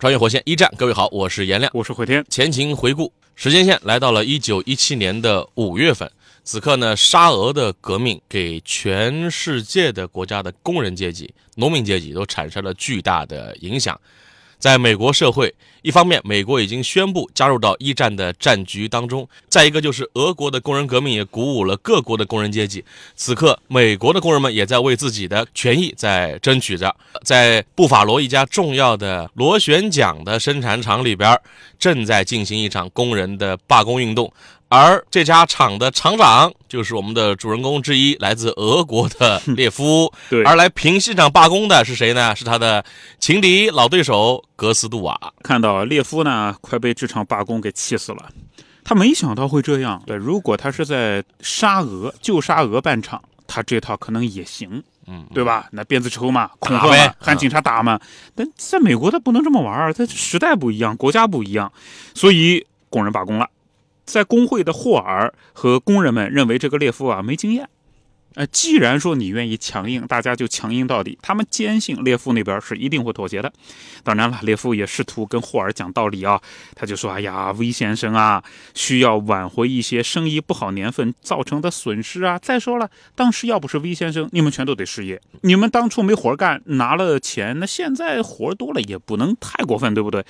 穿越火线一战，各位好，我是颜亮。我是回天。前情回顾，时间线来到了一九一七年的五月份，此刻呢，沙俄的革命给全世界的国家的工人阶级、农民阶级都产生了巨大的影响。在美国社会，一方面，美国已经宣布加入到一战的战局当中；再一个，就是俄国的工人革命也鼓舞了各国的工人阶级。此刻，美国的工人们也在为自己的权益在争取着。在布法罗一家重要的螺旋桨的生产厂里边，正在进行一场工人的罢工运动。而这家厂的厂长就是我们的主人公之一，来自俄国的列夫。对，而来平息这场罢工的是谁呢？是他的情敌、老对手格斯杜瓦。看到列夫呢，快被这场罢工给气死了。他没想到会这样。对，如果他是在沙俄旧沙俄办厂，他这套可能也行，嗯，对吧？那鞭子抽嘛，恐吓嘛，喊警察打嘛。但在美国他不能这么玩儿，他时代不一样，国家不一样，所以工人罢工了。在工会的霍尔和工人们认为这个列夫啊没经验，呃，既然说你愿意强硬，大家就强硬到底。他们坚信列夫那边是一定会妥协的。当然了，列夫也试图跟霍尔讲道理啊，他就说：“哎呀，威先生啊，需要挽回一些生意不好年份造成的损失啊。再说了，当时要不是威先生，你们全都得失业。你们当初没活干，拿了钱，那现在活多了也不能太过分，对不对？”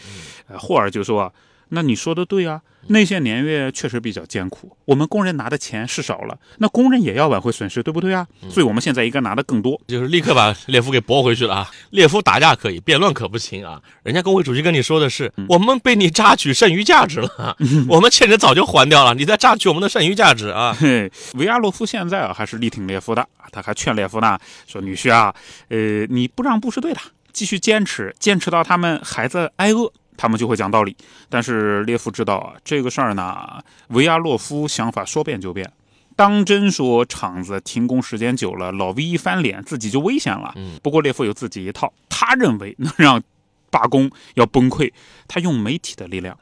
呃，霍尔就说。那你说的对啊，那些年月确实比较艰苦，我们工人拿的钱是少了，那工人也要挽回损失，对不对啊？所以我们现在应该拿的更多，就是立刻把列夫给驳回去了啊！列夫打架可以，辩论可不行啊！人家工会主席跟你说的是，我们被你榨取剩余价值了，我们欠的早就还掉了，你在榨取我们的剩余价值啊！嘿维亚洛夫现在啊还是力挺列夫的，他还劝列夫呢，说女婿啊，呃，你不让步是对的，继续坚持，坚持到他们孩子挨饿。他们就会讲道理，但是列夫知道啊，这个事儿呢，维亚洛夫想法说变就变。当真说厂子停工时间久了，老 V 一翻脸，自己就危险了。嗯，不过列夫有自己一套，他认为能让罢工要崩溃，他用媒体的力量。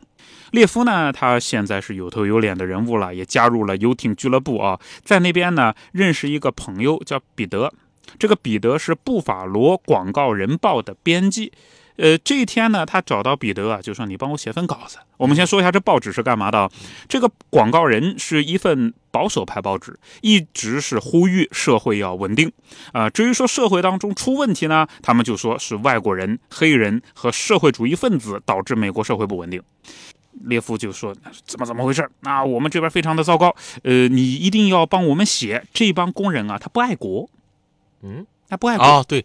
列夫呢，他现在是有头有脸的人物了，也加入了游艇俱乐部啊，在那边呢认识一个朋友叫彼得，这个彼得是布法罗广告人报的编辑。呃，这一天呢，他找到彼得啊，就说：“你帮我写份稿子。”我们先说一下这报纸是干嘛的。这个广告人是一份保守派报纸，一直是呼吁社会要稳定。啊，至于说社会当中出问题呢，他们就说是外国人、黑人和社会主义分子导致美国社会不稳定。列夫就说：“怎么怎么回事？那我们这边非常的糟糕。呃，你一定要帮我们写。这帮工人啊，他不爱国。嗯。”他不爱哦，对，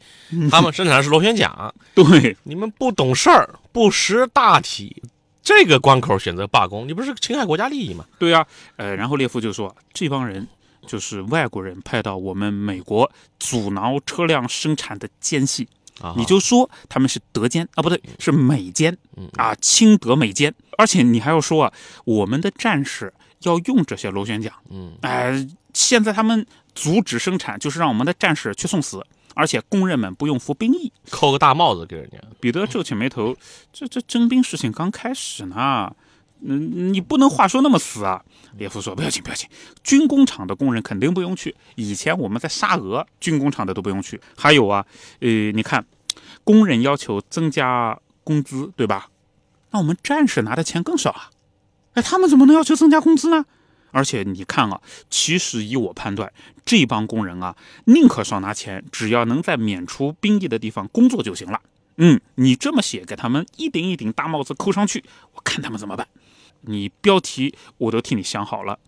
他们生产的是螺旋桨。对，你们不懂事儿，不识大体，这个关口选择罢工，你不是侵害国家利益吗？对呀，呃，然后列夫就说，这帮人就是外国人派到我们美国阻挠车辆生产的奸细，啊你就说他们是德奸啊，不对，是美奸啊，亲德美奸，而且你还要说啊，我们的战士要用这些螺旋桨，嗯，哎，现在他们。阻止生产就是让我们的战士去送死，而且工人们不用服兵役，扣个大帽子给人家。彼得皱起眉头，这这征兵事情刚开始呢，嗯，你不能话说那么死啊。列夫说不要紧不要紧，军工厂的工人肯定不用去。以前我们在沙俄军工厂的都不用去。还有啊，呃，你看，工人要求增加工资，对吧？那我们战士拿的钱更少啊。哎，他们怎么能要求增加工资呢？而且你看啊，其实以我判断，这帮工人啊，宁可少拿钱，只要能在免除兵役的地方工作就行了。嗯，你这么写，给他们一顶一顶大帽子扣上去，我看他们怎么办。你标题我都替你想好了，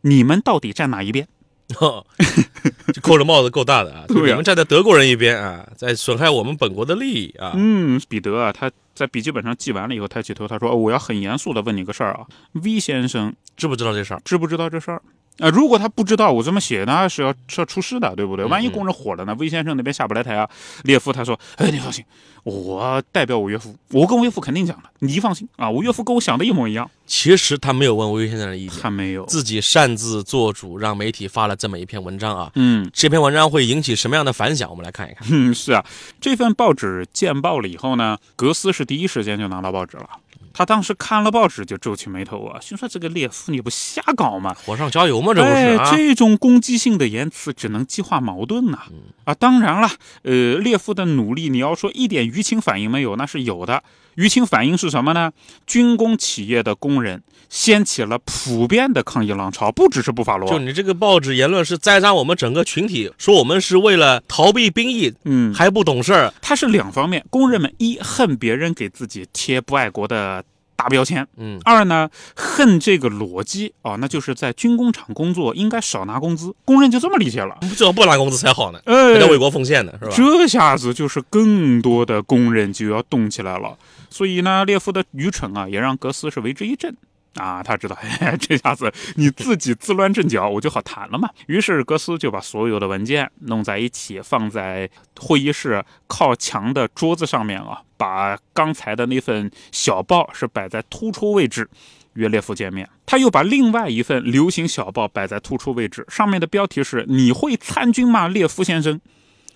你们到底站哪一边？这扣着帽子够大的啊！你们站在德国人一边啊，在损害我们本国的利益啊！嗯，彼得啊，他在笔记本上记完了以后，抬起头，他说：“我要很严肃的问你个事儿啊，V 先生知不知道这事儿？知不知道这事儿？啊、如果他不知道我这么写呢，是要是要出事的，对不对？嗯万一工人火了呢？魏先生那边下不来台啊。列夫他说：“哎，你放心，我代表我岳父，我跟我岳父肯定讲的，你放心啊，我岳父跟我想的一模一样。其实他没有问魏先生的意”见，他没有，自己擅自做主，让媒体发了这么一篇文章啊。嗯这篇文章会引起什么样的反响？我们来看一看。嗯，是啊，这份报纸见报了以后呢，格斯是第一时间就拿到报纸了。他当时看了报纸就皱起眉头啊，心说这个列夫你不瞎搞吗？火上浇油吗，这不是？这种攻击性的言辞只能激化矛盾呐、啊！当然了，呃，列夫的努力，你要说一点舆情反应没有，那是有的。舆情反应是什么呢？军工企业的工人掀起了普遍的抗议浪潮，不只是布法罗，就你这个报纸言论是栽赃我们整个群体，说我们是为了逃避兵役嗯，还不懂事儿。它是两方面。工人们一恨别人给自己贴不爱国的大标签，嗯，二呢恨这个逻辑啊，那就是在军工厂工作应该少拿工资，工人就这么理解了。最好不拿工资才好呢，哎还得为国奉献呢，是吧？这下子就是更多的工人就要动起来了，所以呢，列夫的愚蠢啊，也让格斯是为之一振。啊，他知道，嘿 这下子你自己自乱阵脚，我就好谈了嘛。于是格斯就把所有的文件弄在一起，放在会议室靠墙的桌子上面啊，把刚才的那份小报是摆在突出位置，约列夫见面。他又把另外一份流行小报摆在突出位置，上面的标题是“你会参军吗，列夫先生”。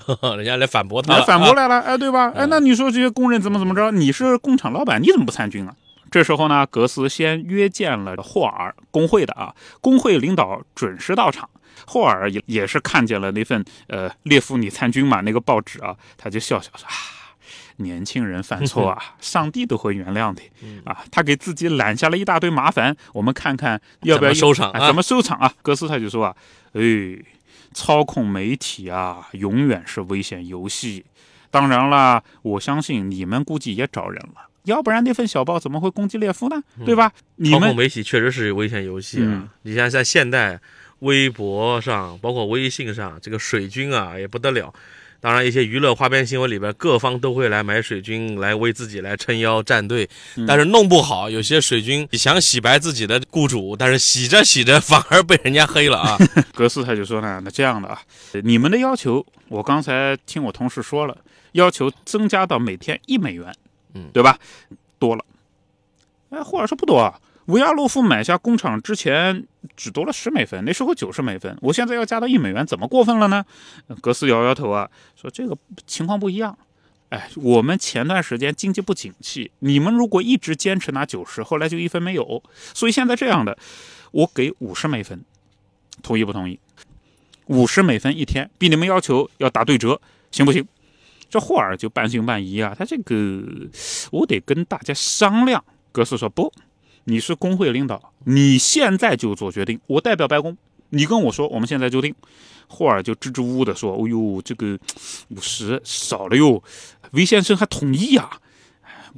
人家来反驳他来反驳来了，哎，对吧？哎，那你说这些工人怎么怎么着？你是工厂老板，你怎么不参军啊？这时候呢，格斯先约见了霍尔工会的啊，工会领导准时到场。霍尔也也是看见了那份呃列夫你参军嘛那个报纸啊，他就笑笑说啊，年轻人犯错啊，上帝都会原谅的啊。他给自己揽下了一大堆麻烦，我们看看要不要收场啊哎怎么收场啊？格斯他就说啊，哎，操控媒体啊，永远是危险游戏。当然啦，我相信你们估计也找人了，要不然那份小报怎么会攻击列夫呢？对吧？你们操控媒体确实是危险游戏啊！嗯你像在现代，微博上，包括微信上，这个水军啊也不得了。当然，一些娱乐花边新闻里边，各方都会来买水军，来为自己来撑腰站队。嗯但是弄不好，有些水军想洗白自己的雇主，但是洗着洗着反而被人家黑了啊！格斯他就说呢，那这样的啊，你们的要求，我刚才听我同事说了，要求增加到每天一美元，嗯对吧？多了。哎，或者说不多啊。维亚洛夫买下工厂之前只多了十美分，那时候九十美分，我现在要加到一美元，怎么过分了呢？格斯摇摇头啊，说这个情况不一样。哎，我们前段时间经济不景气，你们如果一直坚持拿九十，后来就一分没有，所以现在这样的，我给五十美分，同意不同意？五十美分一天，比你们要求要打对折，行不行？这霍尔就半信半疑啊，他这个我得跟大家商量。格斯说不，你是工会领导，你现在就做决定，我代表白宫，你跟我说，我们现在就定。霍尔就支支吾吾的说：“哦呦，这个五十少了哟。”韦先生还同意呀、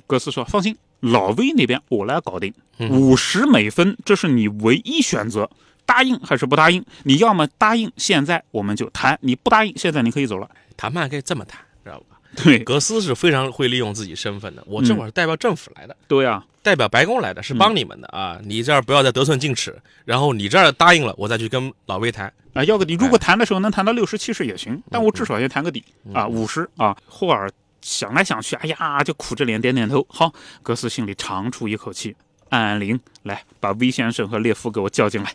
格斯说：“放心，老魏那边我来搞定，五十美分，这是你唯一选择，答应还是不答应？你要么答应，现在我们就谈；你不答应，现在你可以走了。谈判可以这么谈，知道吧？对格斯是非常会利用自己身份的。我这会儿是代表政府来的，对呀、代表白宫来的，是帮你们的啊！你这儿不要再得寸进尺，然后你这儿答应了，我再去跟老魏谈。啊，要个底。如果谈的时候能谈到六十七十也行，但我至少先谈个底啊，五十啊。霍尔想来想去，哎呀，就苦着脸点点头。好，格斯心里长出一口气，按按铃，来把威先生和列夫给我叫进来。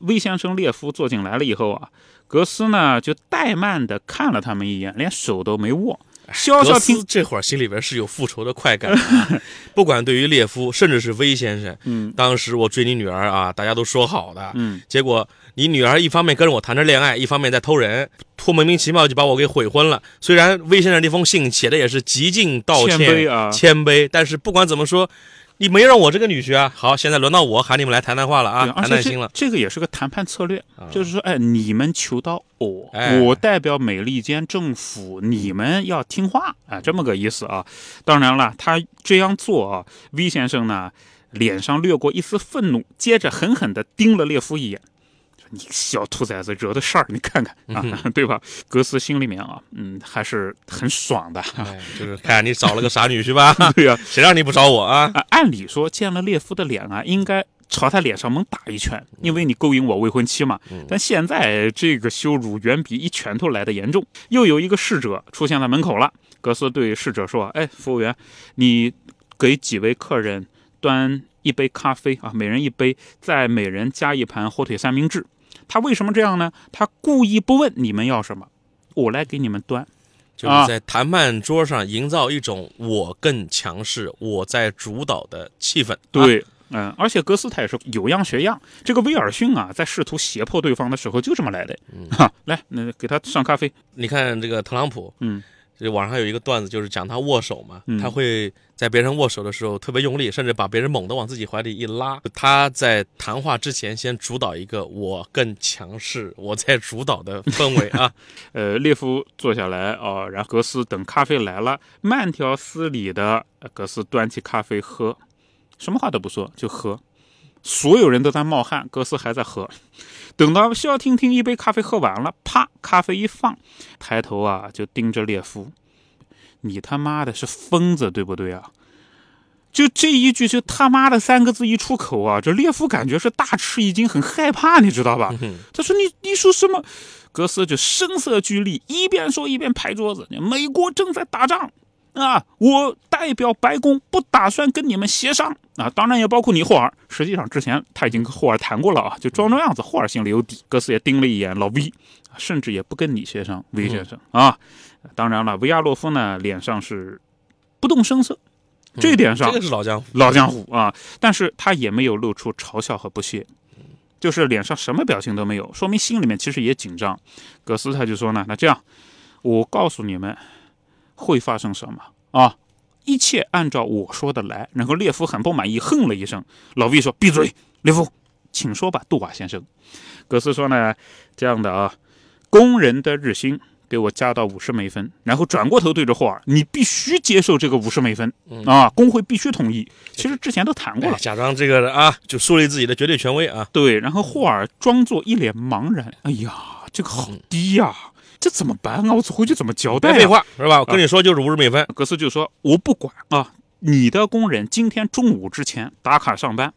威先生、列夫坐进来了以后啊，格斯呢就怠慢的看了他们一眼，连手都没握，消格斯。这会儿心里边是有复仇的快感、啊，不管对于列夫，甚至是威先生，嗯。当时我追你女儿啊，大家都说好的，嗯，结果你女儿一方面跟着我谈着恋爱，一方面在偷人，托莫名其妙就把我给悔婚了。虽然威先生那封信写的也是极尽道歉、谦卑啊。谦卑但是不管怎么说，你没让我这个女婿啊。好，现在轮到我喊你们来谈谈话了啊，谈谈心了。这个也是个谈判策略，啊就是说，哎，你们求到我，哎我代表美利坚政府，你们要听话，啊，这么个意思啊。当然了，他这样做啊，V 先生呢脸上掠过一丝愤怒，接着狠狠地盯了列夫一眼。说你小兔崽子惹的事儿，你看看啊，对吧？格斯心里面啊，嗯，还是很爽的。哎，就是看你找了个傻女婿吧，对呀、谁让你不找我啊？啊，按理说见了列夫的脸啊，应该朝他脸上猛打一拳，因为你勾引我未婚妻嘛。但现在这个羞辱远比一拳头来的严重。又有一个侍者出现在门口了，格斯对侍者说：“哎，服务员，你给几位客人端一杯咖啡啊，每人一杯，再每人加一盘火腿三明治。”他为什么这样呢？他故意不问你们要什么，我来给你们端。就是在谈判桌上营造一种我更强势、我在主导的气氛。对，嗯，而且格斯他也是有样学样。这个威尔逊啊，在试图胁迫对方的时候就这么来的。哈，来，那给他上咖啡。你看这个特朗普，嗯。这网上有一个段子，就是讲他握手嘛，他会在别人握手的时候特别用力，甚至把别人猛地往自己怀里一拉。他在谈话之前先主导一个我更强势，我在主导的氛围啊。呃，列夫坐下来啊，然后格斯等咖啡来了，慢条斯理的格斯端起咖啡喝，什么话都不说就喝。所有人都在冒汗，格斯还在喝。等到消停停一杯咖啡喝完了，啪，咖啡一放，抬头啊就盯着列夫：“你他妈的是疯子对不对啊？”就这一句就他妈的三个字一出口啊，这列夫感觉是大吃一惊，很害怕，你知道吧？他说：“你你说什么？”格斯就声色俱厉，一边说一边拍桌子：“美国正在打仗。”啊，我代表白宫不打算跟你们协商啊，当然也包括你霍尔。实际上之前他已经跟霍尔谈过了啊，就装装样子，霍尔心里有底。格斯也盯了一眼老 V，甚至也不跟你协商，V 先生啊。当然了，维亚洛夫呢脸上是不动声色，这一点上这个是老江湖，老江湖啊。但是他也没有露出嘲笑和不屑，就是脸上什么表情都没有，说明心里面其实也紧张。格斯他就说呢，那这样，我告诉你们。会发生什么啊？一切按照我说的来。然后列夫很不满意，哼了一声。老毕说：“闭嘴，列夫，请说吧，杜瓦先生。”格斯说呢：“这样的啊，工人的日薪给我加到五十美分。”然后转过头对着霍尔：“你必须接受这个五十美分啊！工会必须同意。”其实之前都谈过了，假装这个啊，就树立自己的绝对权威啊。对，然后霍尔装作一脸茫然：“哎呀，这个好低呀。”这怎么办啊？我回去怎么交代？别废话，是吧？我跟你说，就是五十美分。格斯就说：“我不管啊，你的工人今天中午之前打卡上班。”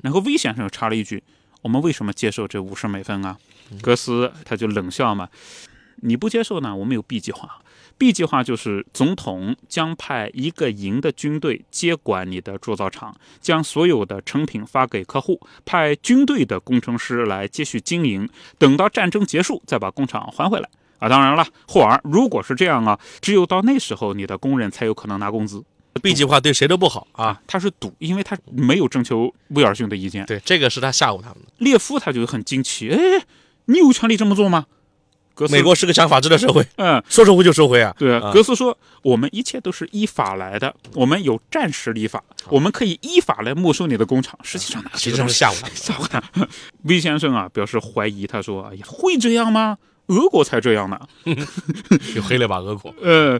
然后 V 先生又插了一句：“我们为什么接受这五十美分啊？”格斯他就冷笑嘛：“你不接受呢？我们有 B 计划。B 计划就是总统将派一个营的军队接管你的铸造厂，将所有的成品发给客户，派军队的工程师来接续经营，等到战争结束再把工厂还回来。”啊，当然了，霍尔，如果是这样啊，只有到那时候，你的工人才有可能拿工资。B 计划对谁都不好啊，他是赌，因为他没有征求威尔逊的意见。对，这个是他吓唬他们的。列夫他就很惊奇，哎，你有权利这么做吗？格斯，美国是个讲法治的社会，嗯，说收回就收回啊。对啊，格斯说，我们一切都是依法来的，我们有战时立法，我们可以依法来没收你的工厂。实际上呢，实际上是吓唬他，吓唬他。威先生啊，表示怀疑，他说，哎呀，会这样吗？俄国才这样呢，又黑了吧俄国。呃，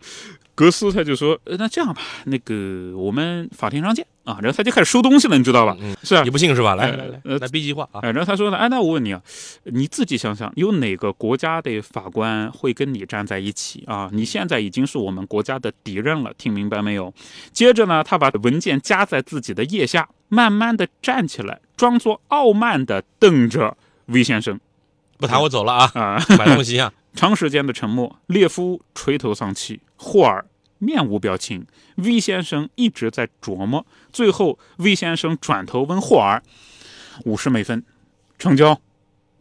格斯他就说：“那这样吧，那个我们法庭上见啊。”然后他就开始收东西了，你知道吧？嗯是啊，你不信是吧？来来来，呃，来 B 计划啊。然后他说呢：“哎，那我问你啊，你自己想想，有哪个国家的法官会跟你站在一起啊？你现在已经是我们国家的敌人了，听明白没有？”接着呢，他把文件夹在自己的腋下，慢慢的站起来，装作傲慢的瞪着魏先生。不谈我走了啊啊！买东西啊！长时间的沉默，列夫垂头丧气，霍尔面无表情，V 先生一直在琢磨。最后，V 先生转头问霍尔：“五十美分，成交？”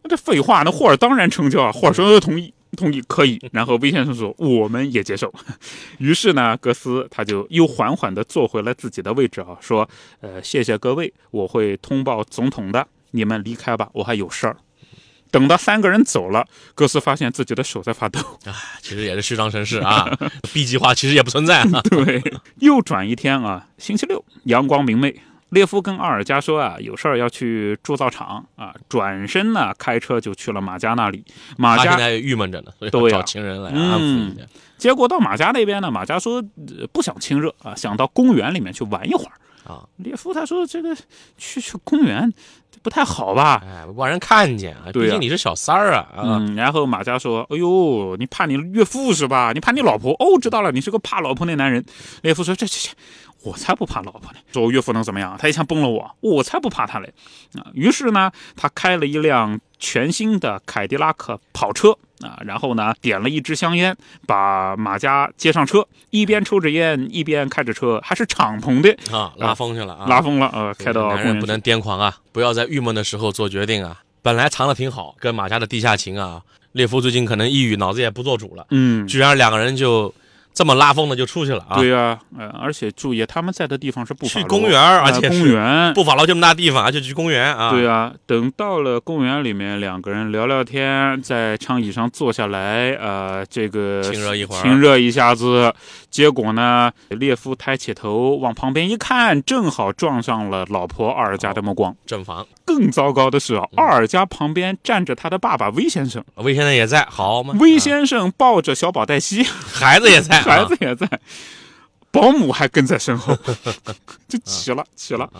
那这废话，那霍尔当然成交啊！霍尔说：“同意，同意，可以。”然后 V 先生说：“我们也接受。”于是呢，格斯他就又缓缓地坐回了自己的位置啊，说：“呃，谢谢各位，我会通报总统的。你们离开吧，我还有事儿。”等到三个人走了，格斯发现自己的手在发抖。啊，其实也是虚张声势啊。B 计划其实也不存在。对，又转一天啊，星期六，阳光明媚。列夫跟奥尔加说啊，有事儿要去铸造厂啊，转身呢，开车就去了马家那里。马家现在郁闷着呢，所以找情人来安抚一下。结果到马家那边呢，马家说不想亲热啊，想到公园里面去玩一会儿。啊，列夫他说这个去去公园不太好吧？哎，不让人看见啊。毕竟你是小三儿啊。嗯。然后马家说：“哎呦，你怕你岳父是吧？你怕你老婆？哦，知道了，你是个怕老婆的男人。”列夫说：“这这这，我才不怕老婆呢！说我岳父能怎么样？他一枪崩了我，我才不怕他嘞！啊，于是呢，他开了一辆全新的凯迪拉克跑车啊，然后呢，点了一支香烟，把马家接上车，一边抽着烟，一边开着车，还是敞篷的啊，拉风去了啊，拉风了呃，开到男人不能癫狂啊，不要在郁闷的时候做决定啊。本来藏的挺好，跟马家的地下情啊，列夫最近可能抑郁，脑子也不做主了，嗯，居然两个人就。这么拉风的就出去了啊！对呀，呃，而且注意，他们在的地方是不去公园，而且公园不法楼这么大地方，而且去公园啊！对呀，等到了公园里面，两个人聊聊天，在长椅上坐下来，呃，这个亲热一会儿，亲热一下子，结果呢，列夫抬起头往旁边一看，正好撞上了老婆奥尔加的目光。正房。更糟糕的是，奥尔加旁边站着他的爸爸威先生，威先生也在，好吗？威先生抱着小宝黛西，孩子也在。孩子也在，保姆还跟在身后，就齐了，齐了。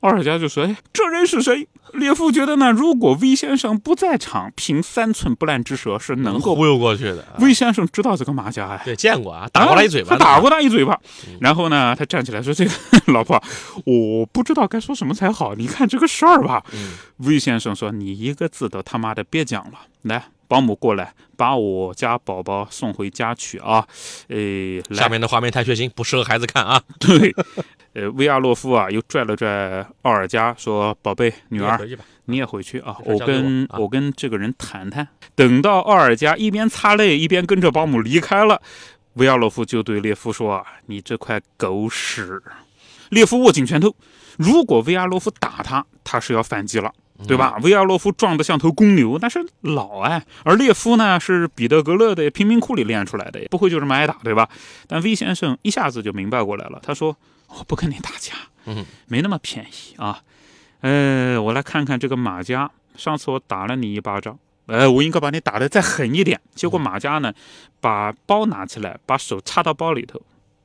奥尔加就说：“哎，这人是谁？”列夫觉得呢，如果威先生不在场，凭三寸不烂之舌是能够忽悠过去的。威先生知道这个马甲，哎，对，见过啊，打过他一嘴巴，他打过他一嘴巴。然后呢，他站起来说：“这个 老婆，我不知道该说什么才好。你看这个事儿吧。”威先生说：“你一个字都他妈的别讲了，来。”保姆过来，把我家宝宝送回家去啊！诶，下面的画面太血腥，不适合孩子看啊。对，呃，维亚洛夫啊，又拽了拽奥尔加，说：“宝贝，女儿，你也回去啊，我跟我跟这个人谈谈。”等到奥尔加一边擦泪一边跟着保姆离开了，维亚洛夫就对列夫说：“啊，你这块狗屎！”列夫握紧拳头，如果维亚洛夫打他，他是要反击了。对吧？维亚洛夫壮得像头公牛，但是老哎，而列夫呢是彼得格勒的贫民窟里练出来的，不会就这么挨打，对吧？但 V 先生一下子就明白过来了，他说：“我不跟你打架，嗯，没那么便宜啊。呃，我来看看这个马家，上次我打了你一巴掌，呃，我应该把你打得再狠一点。结果马家呢，把包拿起来，把手插到包里头，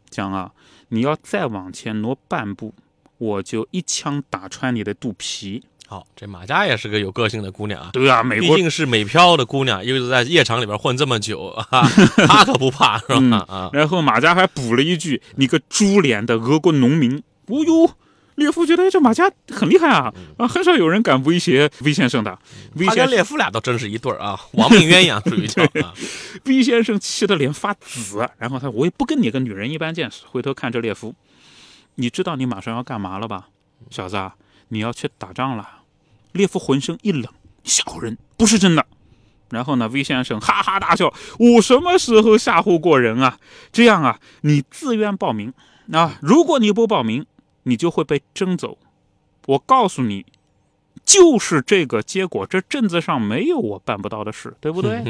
讲啊，你要再往前挪半步，我就一枪打穿你的肚皮。”好，这马佳也是个有个性的姑娘啊。对啊，美国毕竟是美漂的姑娘，又是在夜场里边混这么久啊，她可不怕是吧？啊。然后马佳还补了一句：“你个猪脸的俄国农民！”哦呦，列夫觉得这马佳很厉害啊啊，很少有人敢威胁威先生的。他跟列夫俩倒真是一对儿啊，亡命鸳鸯属于叫啊。威先生气得脸发紫，然后他我也不跟你个女人一般见识。回头看着列夫，你知道你马上要干嘛了吧，小子？你要去打仗了。列夫浑身一冷，吓唬人不是真的。然后呢，魏先生哈哈大笑：“我什么时候吓唬过人啊？这样啊，你自愿报名啊？如果你不报名，你就会被征走。我告诉你，就是这个结果。这镇子上没有我办不到的事，对不对？”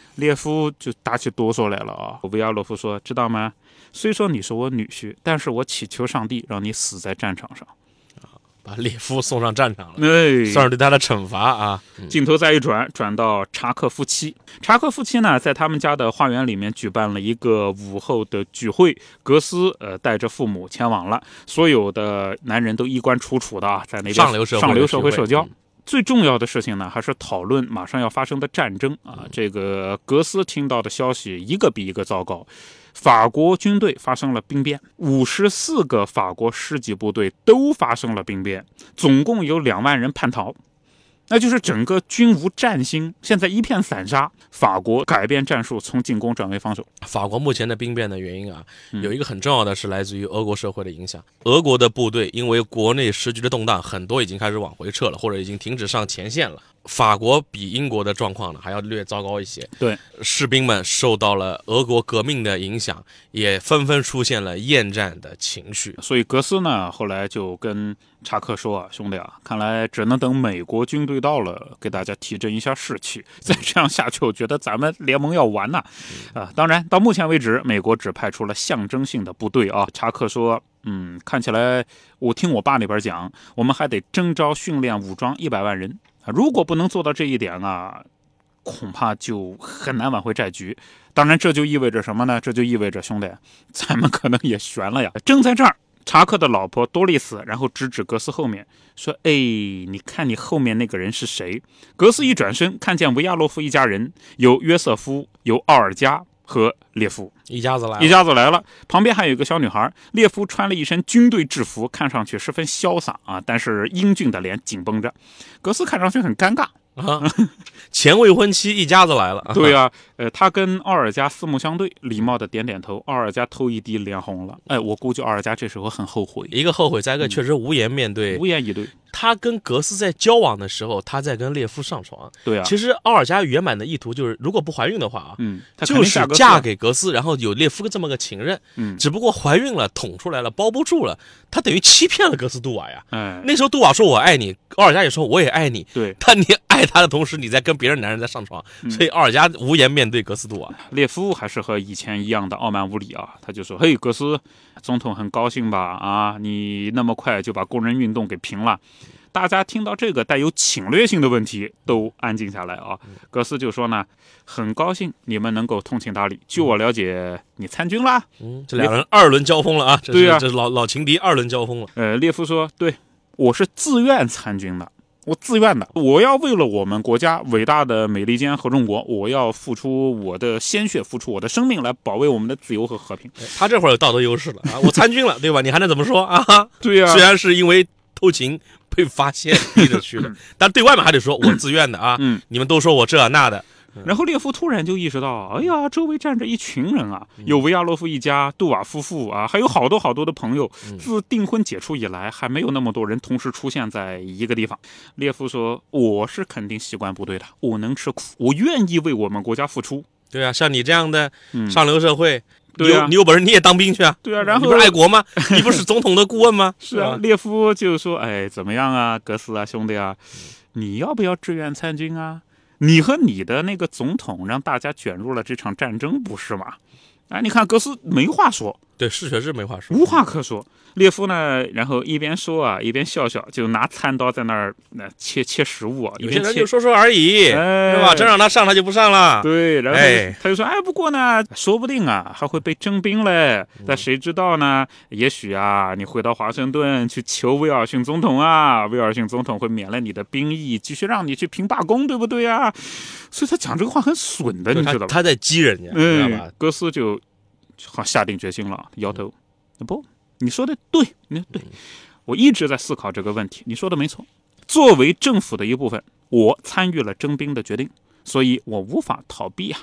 列夫就打起哆嗦来了啊！维亚洛夫说：“知道吗？虽说你是我女婿，但是我祈求上帝让你死在战场上。”把列夫送上战场了，算是对他的惩罚啊！镜头再一转，转到查克夫妻。查克夫妻呢，在他们家的花园里面举办了一个午后的聚会。格斯呃带着父母前往了，所有的男人都衣冠楚楚的啊，在那边上流社会上流社会社交。最重要的事情呢，还是讨论马上要发生的战争啊！这个格斯听到的消息一个比一个糟糕。法国军队发生了兵变，五十四个法国师级部队都发生了兵变，总共有两万人叛逃。那就是整个军无战心，现在一片散沙。法国改变战术，从进攻转为防守。法国目前的兵变的原因啊，有一个很重要的是来自于俄国社会的影响。俄国的部队因为国内时局的动荡，很多已经开始往回撤了，或者已经停止上前线了。法国比英国的状况呢还要略糟糕一些。对，士兵们受到了俄国革命的影响，也纷纷出现了厌战的情绪。所以格斯呢后来就跟查克说啊，兄弟啊，看来只能等美国军队到了，给大家提振一下士气。再这样下去，我觉得咱们联盟要完呐！啊，当然到目前为止，美国只派出了象征性的部队啊。查克说，嗯，看起来我听我爸那边讲，我们还得征召训练武装一百万人。如果不能做到这一点啊，恐怕就很难挽回战局。当然，这就意味着什么呢？这就意味着兄弟，咱们可能也悬了呀。正在这儿，查克的老婆多丽丝，然后指指格斯后面说：“哎，你看你后面那个人是谁？”格斯一转身，看见维亚洛夫一家人，有约瑟夫，有奥尔加，和列夫一家子来了，一家子来了，旁边还有一个小女孩。列夫穿了一身军队制服，看上去十分潇洒啊，但是英俊的脸紧绷着。格斯看上去很尴尬。啊，前未婚妻一家子来了。对啊，呃，他跟奥尔加四目相对，礼貌的点点头。奥尔加头一低，脸红了。哎，我估计奥尔加这时候很后悔，一个后悔，再一个确实无言面对，无言以对。他跟格斯在交往的时候，他在跟列夫上床。对啊，其实奥尔加原版的意图就是，如果不怀孕的话啊，嗯，就是嫁给格斯，然后有列夫这么个情人。嗯，只不过怀孕了，捅出来了，包不住了，他等于欺骗了格斯杜瓦呀。哎，那时候杜瓦说我爱你，奥尔加也说我也爱你。对，但你爱他的同时，你在跟别人男人在上床，所以奥尔加无颜面对格斯杜啊。列夫还是和以前一样的傲慢无礼啊，他就说：“嘿，格斯总统很高兴吧？啊，你那么快就把工人运动给平了。”大家听到这个带有侵略性的问题，都安静下来啊。格斯就说呢，很高兴你们能够通情达理。据我了解，你参军啦？嗯，这两人二轮交锋了啊。对呀，这是老老情敌二轮交锋了。呃，列夫说，对，我是自愿参军的，我自愿的，我要为了我们国家伟大的美利坚合众国，我要付出我的鲜血，付出我的生命来保卫我们的自由和和平。他这会儿有道德优势了啊，我参军了，对吧？你还能怎么说啊？对呀，虽然是因为偷情。被发现 逼着去的，但对外面还得说我自愿的啊。嗯，你们都说我这那的。然后列夫突然就意识到，哎呀，周围站着一群人啊，有维亚洛夫一家、杜瓦夫妇啊，还有好多好多的朋友。自订婚解除以来，还没有那么多人同时出现在一个地方。列夫说：“我是肯定习惯部队的，我能吃苦，我愿意为我们国家付出。”对啊，像你这样的上流社会。对啊，你有本事你也当兵去啊！对啊，然后你不是爱国吗？你不是总统的顾问吗？是啊，列夫就说：“哎，怎么样啊，格斯啊，兄弟啊，你要不要志愿参军啊？你和你的那个总统让大家卷入了这场战争，不是吗？”哎，你看格斯没话说，对，是确实没话说，无话可说。列夫呢，然后一边说啊，一边笑笑，就拿餐刀在那儿那切切食物啊。有些人就说说而已，是吧？真让他上，他就不上了。对，然后他就说：“哎，不过呢，说不定啊，还会被征兵嘞。但谁知道呢？也许啊，你回到华盛顿去求威尔逊总统啊，威尔逊总统会免了你的兵役，继续让你去评罢工，对不对啊？所以他讲这个话很损的，你知道吧？他在激人家，知道吧？哥斯就好下定决心了，摇头，不。你说的对，你对，我一直在思考这个问题。你说的没错，作为政府的一部分，我参与了征兵的决定，所以我无法逃避啊。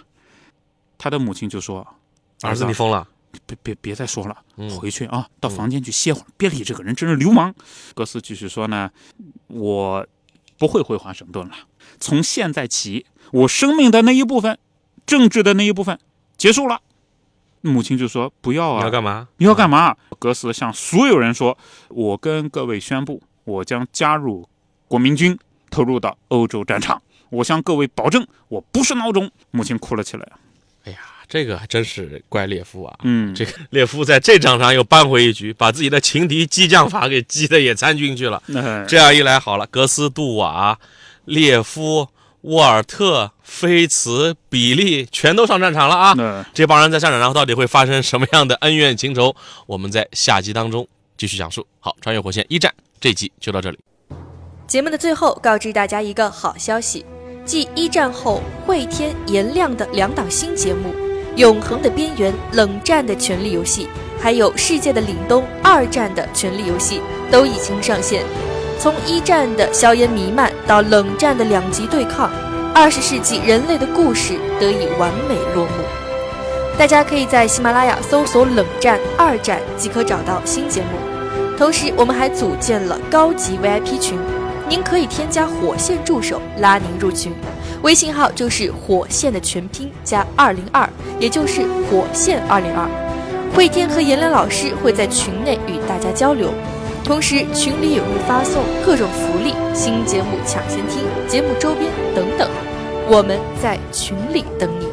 他的母亲就说：“儿子，你疯了，别别别再说了，回去啊，到房间去歇会儿，别理这个人，真是流氓。”格斯继续说呢：“我不会回华盛顿了，从现在起，我生命的那一部分，政治的那一部分结束了。”母亲就说：“不要啊！你要干嘛？你要干嘛？”格斯向所有人说：“我跟各位宣布，我将加入国民军，投入到欧洲战场。我向各位保证，我不是孬种。”母亲哭了起来。哎呀，这个还真是怪列夫啊！嗯，这个列夫在这场上又扳回一局，把自己的情敌激将法给激的也参军去了。这样一来，好了，格斯、杜瓦、列夫。沃尔特、菲茨、比利全都上战场了啊！这帮人在战场上到底会发生什么样的恩怨情仇？我们在下集当中继续讲述。好，穿越火线一战这集就到这里。节目的最后，告知大家一个好消息：继一战后会天颜亮的两档新节目《永恒的边缘》《冷战的权力游戏》，还有《世界的凛冬》《二战的权力游戏》都已经上线。从一战的硝烟弥漫到冷战的两极对抗，二十世纪人类的故事得以完美落幕。大家可以在喜马拉雅搜索“冷战二战”即可找到新节目。同时，我们还组建了高级 VIP 群，您可以添加火线助手拉您入群，微信号就是火线的全拼加二零二，也就是火线二零二。慧天和颜良老师会在群内与大家交流。同时，群里也会发送各种福利、新节目抢先听、节目周边等等，我们在群里等你。